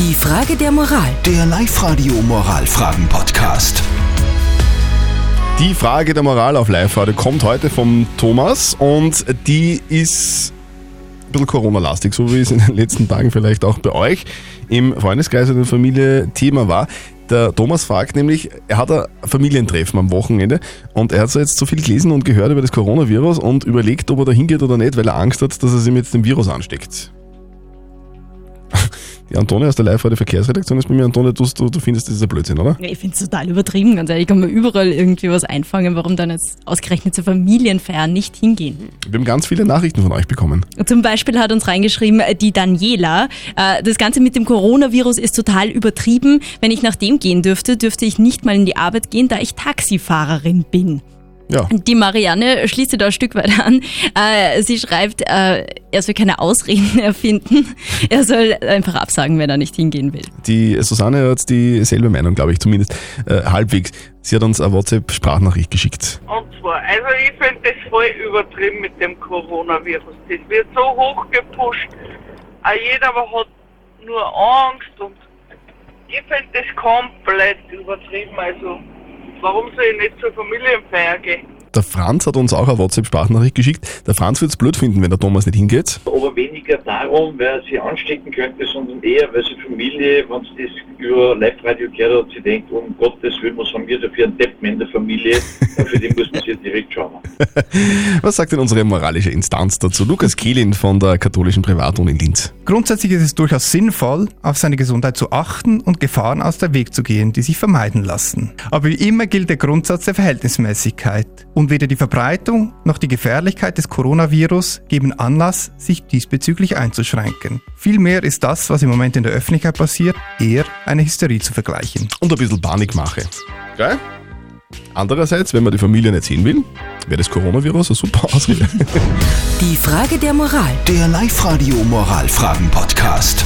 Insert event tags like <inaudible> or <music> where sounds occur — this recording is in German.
Die Frage der Moral. Der Live-Radio Moralfragen-Podcast. Die Frage der Moral auf Live-Radio kommt heute vom Thomas und die ist ein bisschen Corona-lastig, so wie es in den letzten Tagen vielleicht auch bei euch im Freundeskreis oder in der Familie Thema war. Der Thomas fragt nämlich, er hat ein Familientreffen am Wochenende und er hat so jetzt so viel gelesen und gehört über das Coronavirus und überlegt, ob er da hingeht oder nicht, weil er Angst hat, dass er sich mit dem Virus ansteckt. Die Antonia aus der Live-Radio Verkehrsredaktion ist bei mir. Antonia, du, du, findest das ist ein Blödsinn, oder? Ich finde es total übertrieben, ganz ehrlich. Ich kann mir überall irgendwie was einfangen. Warum dann jetzt ausgerechnet zur Familienfeier nicht hingehen? Wir haben ganz viele Nachrichten von euch bekommen. Zum Beispiel hat uns reingeschrieben äh, die Daniela, äh, das Ganze mit dem Coronavirus ist total übertrieben. Wenn ich nach dem gehen dürfte, dürfte ich nicht mal in die Arbeit gehen, da ich Taxifahrerin bin. Ja. Die Marianne schließt sich da ein Stück weit an. Äh, sie schreibt, äh, er soll keine Ausreden <laughs> erfinden. Er soll einfach absagen, wenn er nicht hingehen will. Die Susanne hat dieselbe Meinung, glaube ich, zumindest äh, halbwegs. Sie hat uns eine WhatsApp-Sprachnachricht geschickt. Und zwar, also ich finde das voll übertrieben mit dem Coronavirus. Das wird so hoch gepusht. Auch jeder hat nur Angst und ich finde das komplett übertrieben. Also warum soll ich nicht zur Familienfeier gehen? Der Franz hat uns auch eine WhatsApp-Sprachnachricht geschickt. Der Franz wird es blöd finden, wenn der Thomas nicht hingeht. aber weniger darum, wer sie anstecken könnte, sondern eher, weil sie Familie, wenn sie das über Live-Radio gehört hat, sie denkt, um Gottes Willen, was haben wir da für einen Deppen in der Familie? Für den muss man sich direkt schauen. <laughs> Was sagt denn unsere moralische Instanz dazu? Lukas Kehlin von der katholischen Privatuni in Linz. Grundsätzlich ist es durchaus sinnvoll, auf seine Gesundheit zu achten und Gefahren aus der Weg zu gehen, die sich vermeiden lassen. Aber wie immer gilt der Grundsatz der Verhältnismäßigkeit. Und weder die Verbreitung noch die Gefährlichkeit des Coronavirus geben Anlass, sich diesbezüglich einzuschränken. Vielmehr ist das, was im Moment in der Öffentlichkeit passiert, eher eine Hysterie zu vergleichen. Und ein bisschen Panikmache. Geil? Andererseits, wenn man die Familie nicht sehen will, wäre das Coronavirus eine super Ausrede. Die Frage der Moral. Der Live-Radio Moralfragen-Podcast.